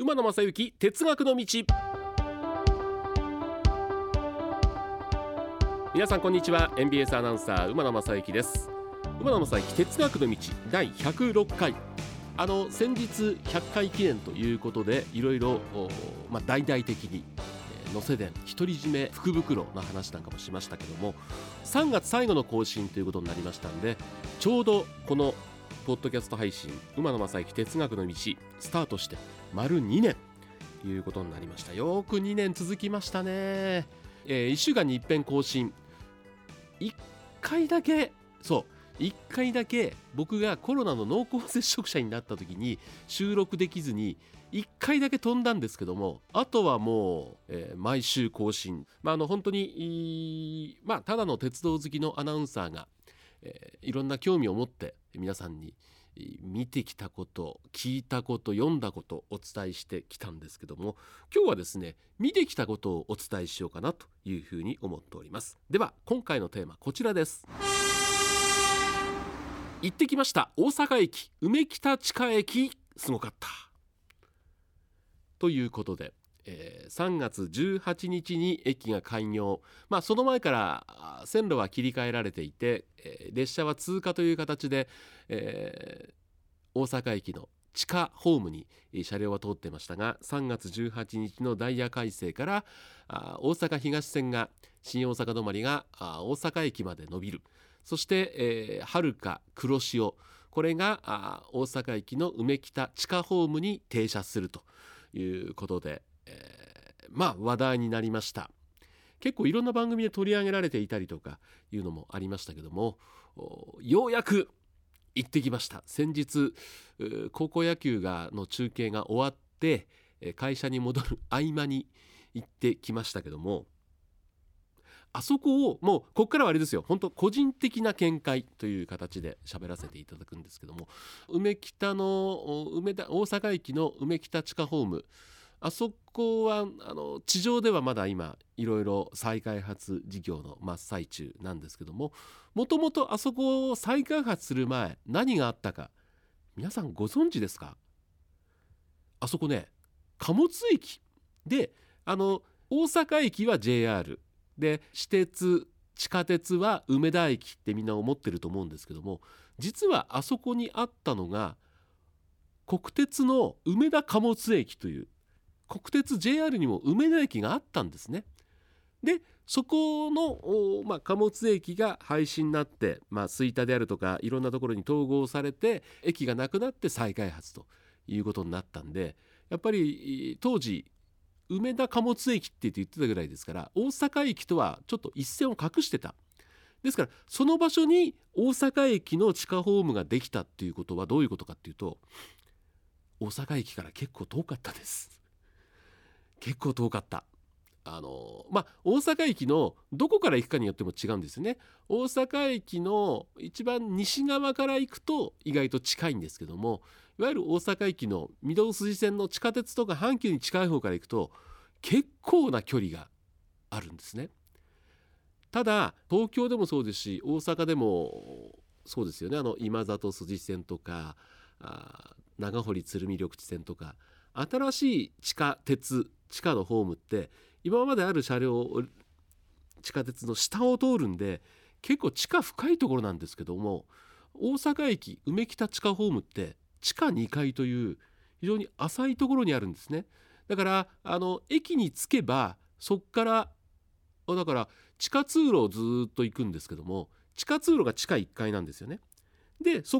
馬野正幸哲学の道。皆さんこんにちは。NBS アナウンサー馬野正幸です。馬野正幸哲学の道第106回。あの先日100回記念ということでいろいろまあ、大々的に能勢伝独り占め福袋の話なんかもしましたけども3月最後の更新ということになりましたんでちょうどこのポッドキャスト配信馬野正幸哲学の道スタートして丸2年。ということになりました。よく2年続きましたね、えー、1週間に一遍更新。1回だけそう。1回だけ僕がコロナの濃厚接触者になった時に収録できずに1回だけ飛んだんですけどもあとはもう、えー、毎週更新、まあ、あの本当にまあただの鉄道好きのアナウンサーが、え、いろんな興味を持って皆さんに見てきたこと聞いたこと読んだことお伝えしてきたんですけども今日はですね見てきたことをお伝えしようかなというふうに思っております。では今回のテーマこちらです。行ってきました。大阪駅梅北地下駅すごかった。ということでえー、3月18日に駅が開業、まあ、その前から線路は切り替えられていて、えー、列車は通過という形で、えー、大阪駅の地下ホームに車両は通ってましたが3月18日のダイヤ改正から大阪東線が新大阪止まりが大阪駅まで伸びる。そしてはるか黒潮。これが大阪駅の梅北地下ホームに停車するということで、まあ話題になりました。結構いろんな番組で取り上げられていたりとかいうのもありましたけどもようやく行ってきました。先日高校野球がの中継が終わって会社に戻る合間に行ってきましたけどもあそこをもうここからはあれですよ。本当個人的な見解という形で喋らせていただくんですけども梅北の梅田大阪駅の梅北地下ホームあそこはあの地上ではまだ今いろいろ再開発事業の真っ最中なんですけどももともとあそこを再開発する前何があったか皆さんご存知ですか？あそこね貨物駅であの大阪駅は JR で私鉄地下鉄は梅田駅ってみんな思ってると思うんですけども実はあそこにあったのが国鉄の梅田貨物駅という国鉄 JR にも梅田駅があったんですね。でそこの、まあ、貨物駅が廃止になって、まあ、吹田であるとかいろんなところに統合されて駅がなくなって再開発ということになったんでやっぱり当時梅田貨物駅って言ってたぐらいですから大阪駅とはちょっと一線を画してた。ですからその場所に大阪駅の地下ホームができたっていうことはどういうことかっていうと大阪駅から結構遠かったです。結構遠かった。あのまあ大阪駅のどこから行くかによっても違うんですよね。大阪駅の一番西側から行くと意外と近いんですけどもいわゆる大阪駅の御堂筋線の地下鉄とか阪急に近い方から行くと結構な距離があるんですね。ただ東京でもそうですし大阪でもそうですよね。あの今里筋線とかあ長堀鶴見緑地線とか新しい地下鉄地下のホームって今まである車両地下鉄の下を通るんで結構地下深いところなんですけども大阪駅梅北地下ホームって地下2階という非常に浅いところにあるんですね。だからあの駅に着けばそっからだから地下通路をずっと行くんですけども地下通路が地下1階なんですよね。でそ